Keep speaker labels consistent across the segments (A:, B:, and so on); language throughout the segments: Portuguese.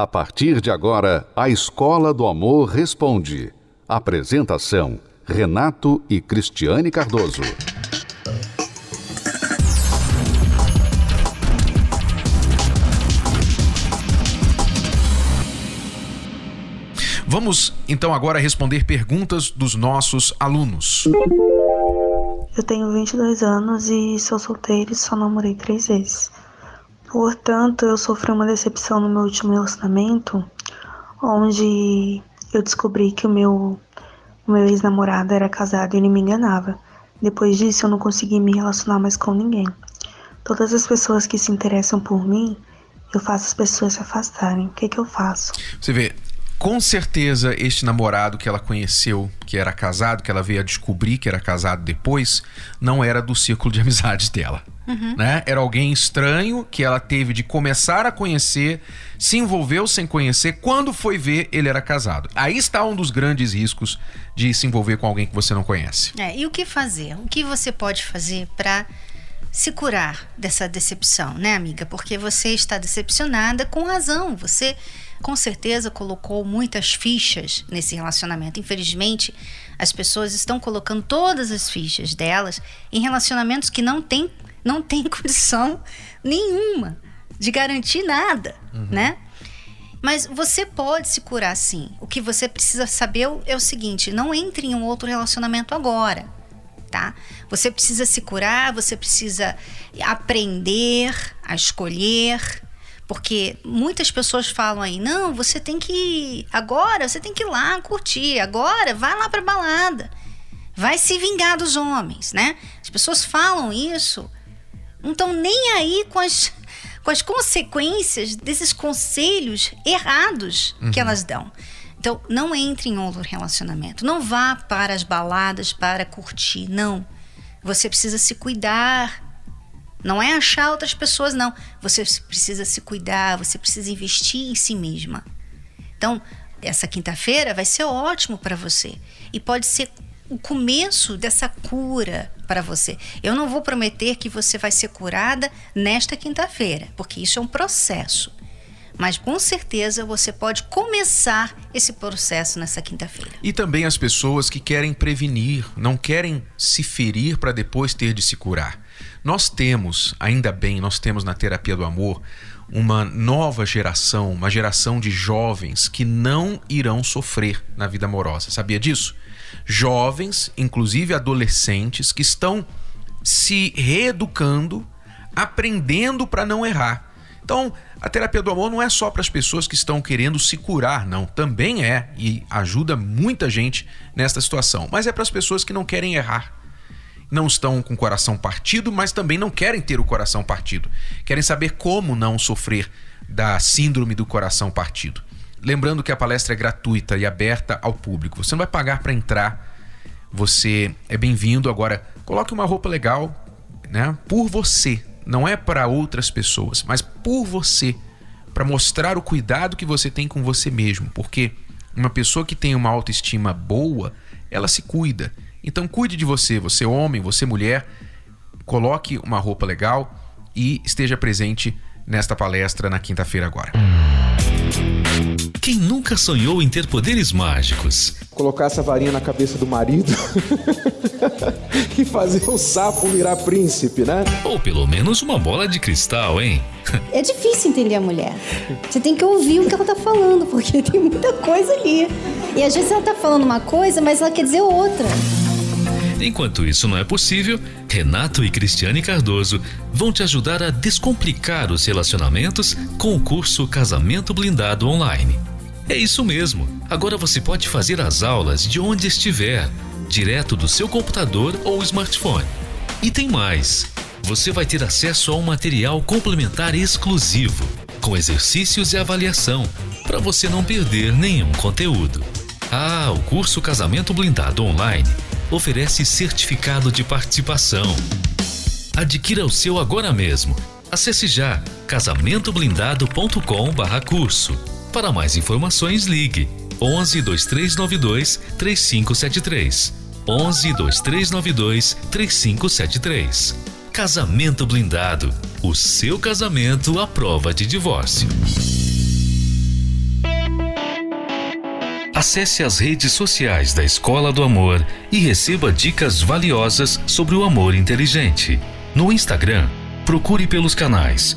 A: A partir de agora, a Escola do Amor Responde. Apresentação: Renato e Cristiane Cardoso.
B: Vamos então agora responder perguntas dos nossos alunos.
C: Eu tenho 22 anos e sou solteira e só namorei três vezes. Portanto, eu sofri uma decepção no meu último relacionamento, onde eu descobri que o meu, o meu ex-namorado era casado e ele me enganava. Depois disso, eu não consegui me relacionar mais com ninguém. Todas as pessoas que se interessam por mim, eu faço as pessoas se afastarem. O que, que eu faço?
B: Você vê, com certeza este namorado que ela conheceu, que era casado, que ela veio a descobrir que era casado depois, não era do círculo de amizades dela. Uhum. Né? Era alguém estranho que ela teve de começar a conhecer, se envolveu sem conhecer, quando foi ver, ele era casado. Aí está um dos grandes riscos de se envolver com alguém que você não conhece.
D: É, e o que fazer? O que você pode fazer para se curar dessa decepção, né, amiga? Porque você está decepcionada com razão. Você com certeza colocou muitas fichas nesse relacionamento. Infelizmente, as pessoas estão colocando todas as fichas delas em relacionamentos que não têm não tem condição nenhuma de garantir nada, uhum. né? Mas você pode se curar sim. O que você precisa saber é o seguinte: não entre em um outro relacionamento agora, tá? Você precisa se curar, você precisa aprender a escolher, porque muitas pessoas falam aí, não, você tem que ir agora, você tem que ir lá curtir, agora vai lá para balada. Vai se vingar dos homens, né? As pessoas falam isso, não estão nem aí com as, com as consequências desses conselhos errados uhum. que elas dão. Então, não entre em outro relacionamento. Não vá para as baladas para curtir, não. Você precisa se cuidar, não é achar outras pessoas, não. Você precisa se cuidar, você precisa investir em si mesma. Então, essa quinta-feira vai ser ótimo para você. E pode ser o começo dessa cura para você. Eu não vou prometer que você vai ser curada nesta quinta-feira, porque isso é um processo. Mas com certeza você pode começar esse processo nessa quinta-feira.
B: E também as pessoas que querem prevenir, não querem se ferir para depois ter de se curar. Nós temos, ainda bem, nós temos na terapia do amor uma nova geração, uma geração de jovens que não irão sofrer na vida amorosa. Sabia disso? Jovens, inclusive adolescentes, que estão se reeducando, aprendendo para não errar. Então, a terapia do amor não é só para as pessoas que estão querendo se curar, não. Também é e ajuda muita gente nesta situação. Mas é para as pessoas que não querem errar não estão com o coração partido, mas também não querem ter o coração partido. Querem saber como não sofrer da síndrome do coração partido. Lembrando que a palestra é gratuita e aberta ao público. Você não vai pagar para entrar. Você é bem-vindo. Agora, coloque uma roupa legal, né? Por você. Não é para outras pessoas, mas por você. Para mostrar o cuidado que você tem com você mesmo. Porque uma pessoa que tem uma autoestima boa, ela se cuida então cuide de você, você homem, você mulher, coloque uma roupa legal e esteja presente nesta palestra na quinta-feira agora.
E: Quem nunca sonhou em ter poderes mágicos?
F: Colocar essa varinha na cabeça do marido e fazer o sapo virar príncipe, né?
E: Ou pelo menos uma bola de cristal, hein?
G: É difícil entender a mulher. Você tem que ouvir o que ela tá falando, porque tem muita coisa ali. E às vezes ela tá falando uma coisa, mas ela quer dizer outra.
E: Enquanto isso não é possível, Renato e Cristiane Cardoso vão te ajudar a descomplicar os relacionamentos com o curso Casamento Blindado Online. É isso mesmo. Agora você pode fazer as aulas de onde estiver, direto do seu computador ou smartphone. E tem mais. Você vai ter acesso a um material complementar exclusivo, com exercícios e avaliação, para você não perder nenhum conteúdo. Ah, o curso Casamento Blindado Online oferece certificado de participação. Adquira o seu agora mesmo. Acesse já casamentoblindado.com/curso. Para mais informações, ligue 11 2392 3573. 11 2392 3573. Casamento Blindado. O seu casamento à prova de divórcio.
B: 11 2392 3573 11 2392 3573 casamento blindado o seu casamento à prova de divórcio 11 2392 3573 casamento blindado o seu casamento à prova de divórcio 11 2392 3573 casamento blindado o seu casamento à prova de divórcio 11 2392 3573 casamento blindado o seu casamento à prova de divórcio
E: Acesse as redes sociais da Escola do Amor e receba dicas valiosas sobre o amor inteligente. No Instagram, procure pelos canais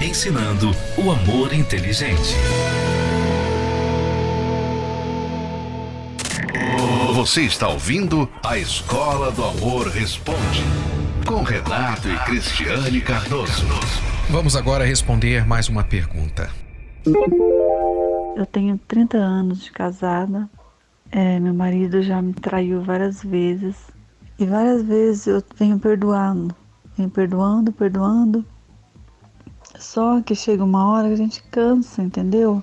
E: ensinando o amor inteligente.
A: Você está ouvindo a Escola do Amor Responde com Renato e Cristiane Cardoso.
B: Vamos agora responder mais uma pergunta.
C: Eu tenho 30 anos de casada é, meu marido já me traiu várias vezes e várias vezes eu venho perdoando, venho perdoando, perdoando. Só que chega uma hora que a gente cansa, entendeu?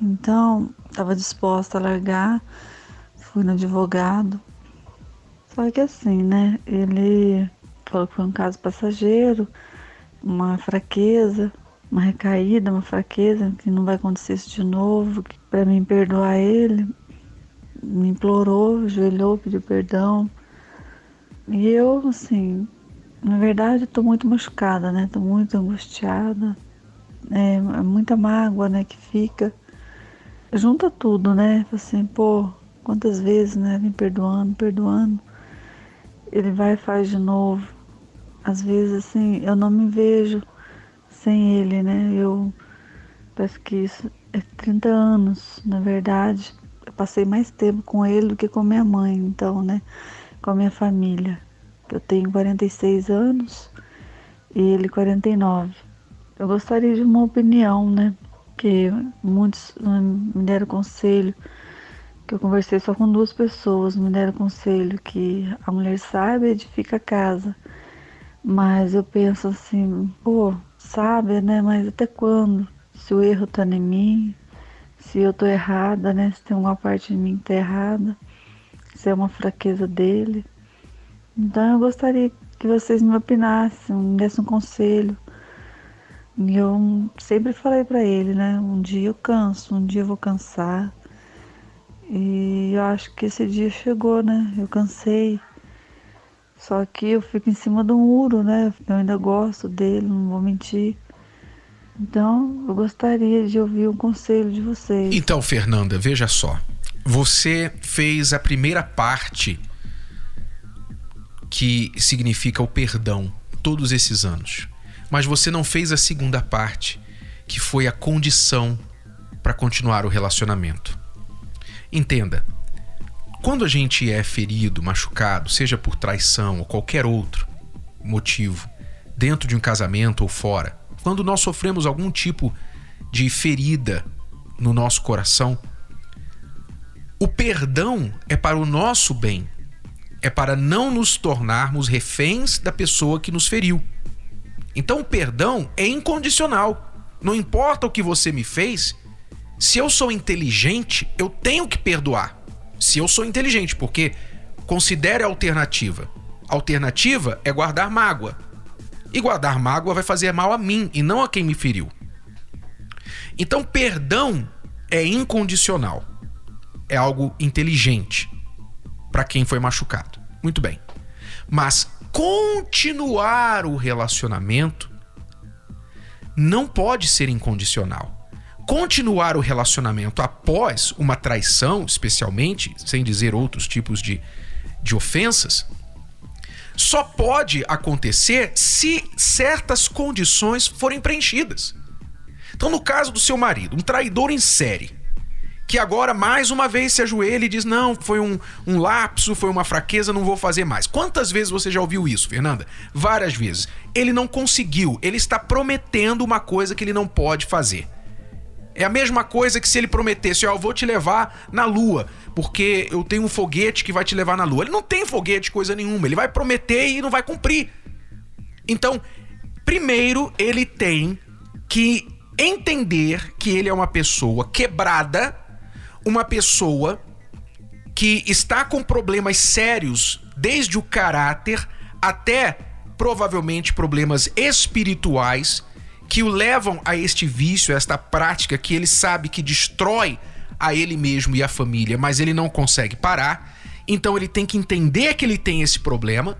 C: Então, estava disposta a largar, fui no advogado. Só que assim, né? Ele falou que foi um caso passageiro, uma fraqueza, uma recaída, uma fraqueza, que não vai acontecer isso de novo, para mim perdoar ele me implorou, ajoelhou, pediu perdão. E eu, assim, na verdade, estou muito machucada, né? Estou muito angustiada. É, é, muita mágoa, né, que fica. Junta tudo, né? Assim, pô, quantas vezes, né? Vem perdoando, perdoando. Ele vai e faz de novo. Às vezes, assim, eu não me vejo sem ele, né? Eu parece que isso é 30 anos, na verdade eu passei mais tempo com ele do que com minha mãe, então, né? Com a minha família. Eu tenho 46 anos e ele 49. Eu gostaria de uma opinião, né? Que muitos me deram conselho, que eu conversei só com duas pessoas, me deram conselho que a mulher sabe edifica a casa. Mas eu penso assim, pô, sabe, né? Mas até quando? Se o erro tá em mim, se eu tô errada, né? Se tem uma parte de mim que tá errada, se é uma fraqueza dele. Então eu gostaria que vocês me opinassem, me dessem um conselho. Eu sempre falei para ele, né? Um dia eu canso, um dia eu vou cansar. E eu acho que esse dia chegou, né? Eu cansei. Só que eu fico em cima do muro, né? Eu ainda gosto dele, não vou mentir. Então, eu gostaria de ouvir um conselho de vocês.
B: Então, Fernanda, veja só. Você fez a primeira parte que significa o perdão todos esses anos. Mas você não fez a segunda parte, que foi a condição para continuar o relacionamento. Entenda, quando a gente é ferido, machucado, seja por traição ou qualquer outro motivo, dentro de um casamento ou fora, quando nós sofremos algum tipo de ferida no nosso coração, o perdão é para o nosso bem, é para não nos tornarmos reféns da pessoa que nos feriu. Então o perdão é incondicional. Não importa o que você me fez, se eu sou inteligente, eu tenho que perdoar. Se eu sou inteligente, porque considere a alternativa. Alternativa é guardar mágoa. E guardar mágoa vai fazer mal a mim e não a quem me feriu. Então, perdão é incondicional. É algo inteligente para quem foi machucado. Muito bem. Mas continuar o relacionamento não pode ser incondicional. Continuar o relacionamento após uma traição, especialmente, sem dizer outros tipos de, de ofensas, só pode acontecer se certas condições forem preenchidas. Então, no caso do seu marido, um traidor em série, que agora mais uma vez se ajoelha e diz: Não, foi um, um lapso, foi uma fraqueza, não vou fazer mais. Quantas vezes você já ouviu isso, Fernanda? Várias vezes. Ele não conseguiu, ele está prometendo uma coisa que ele não pode fazer. É a mesma coisa que se ele prometesse, ó, oh, eu vou te levar na lua, porque eu tenho um foguete que vai te levar na lua. Ele não tem foguete, coisa nenhuma. Ele vai prometer e não vai cumprir. Então, primeiro ele tem que entender que ele é uma pessoa quebrada, uma pessoa que está com problemas sérios, desde o caráter até provavelmente problemas espirituais que o levam a este vício, a esta prática que ele sabe que destrói a ele mesmo e a família, mas ele não consegue parar. Então ele tem que entender que ele tem esse problema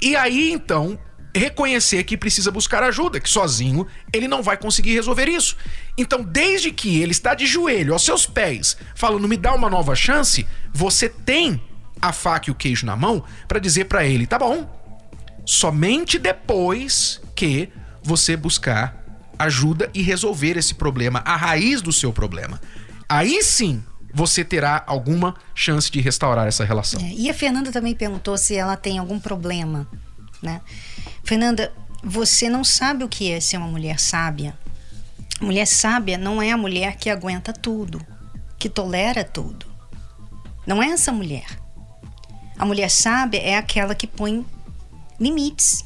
B: e aí então reconhecer que precisa buscar ajuda, que sozinho ele não vai conseguir resolver isso. Então, desde que ele está de joelho aos seus pés, falando me dá uma nova chance, você tem a faca e o queijo na mão para dizer para ele, tá bom? Somente depois que você buscar ajuda e resolver esse problema, a raiz do seu problema. Aí sim você terá alguma chance de restaurar essa relação. É,
D: e a Fernanda também perguntou se ela tem algum problema, né? Fernanda, você não sabe o que é ser uma mulher sábia. Mulher sábia não é a mulher que aguenta tudo, que tolera tudo. Não é essa mulher. A mulher sábia é aquela que põe limites.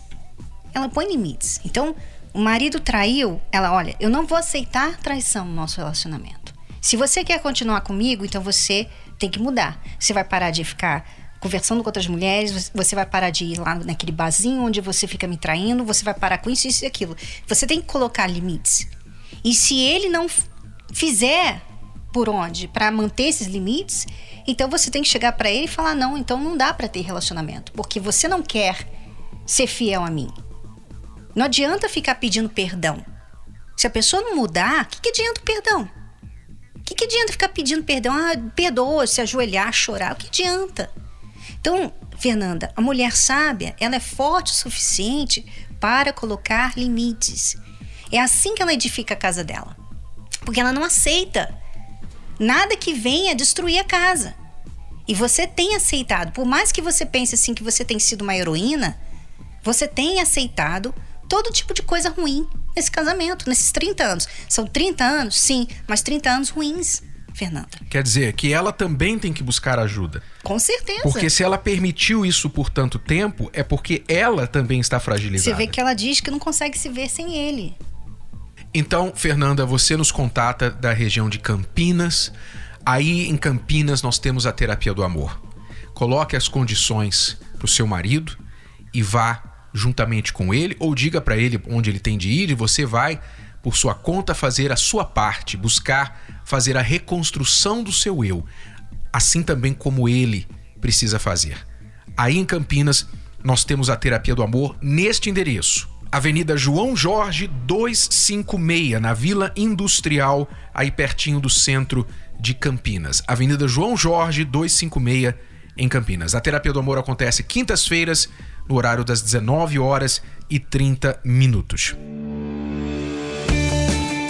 D: Ela põe limites. Então, o marido traiu, ela, olha, eu não vou aceitar traição no nosso relacionamento. Se você quer continuar comigo, então você tem que mudar. Você vai parar de ficar conversando com outras mulheres, você vai parar de ir lá naquele barzinho onde você fica me traindo, você vai parar com isso, isso e aquilo. Você tem que colocar limites. E se ele não fizer por onde para manter esses limites, então você tem que chegar para ele e falar: não, então não dá para ter relacionamento, porque você não quer ser fiel a mim. Não adianta ficar pedindo perdão. Se a pessoa não mudar, o que, que adianta o perdão? O que, que adianta ficar pedindo perdão? Ah, perdoa, se ajoelhar, chorar. O que adianta? Então, Fernanda, a mulher sábia, ela é forte o suficiente para colocar limites. É assim que ela edifica a casa dela. Porque ela não aceita nada que venha destruir a casa. E você tem aceitado, por mais que você pense assim que você tem sido uma heroína, você tem aceitado todo tipo de coisa ruim nesse casamento, nesses 30 anos. São 30 anos, sim, mas 30 anos ruins, Fernanda.
B: Quer dizer que ela também tem que buscar ajuda.
D: Com certeza.
B: Porque se ela permitiu isso por tanto tempo, é porque ela também está fragilizada.
D: Você vê que ela diz que não consegue se ver sem ele.
B: Então, Fernanda, você nos contata da região de Campinas. Aí em Campinas nós temos a terapia do amor. Coloque as condições para o seu marido e vá juntamente com ele, ou diga para ele onde ele tem de ir e você vai, por sua conta, fazer a sua parte, buscar fazer a reconstrução do seu eu, assim também como ele precisa fazer. Aí em Campinas, nós temos a terapia do amor neste endereço. Avenida João Jorge 256, na Vila Industrial, aí pertinho do centro de Campinas. Avenida João Jorge 256, em Campinas. A terapia do amor acontece quintas-feiras, no horário das 19 horas e 30 minutos.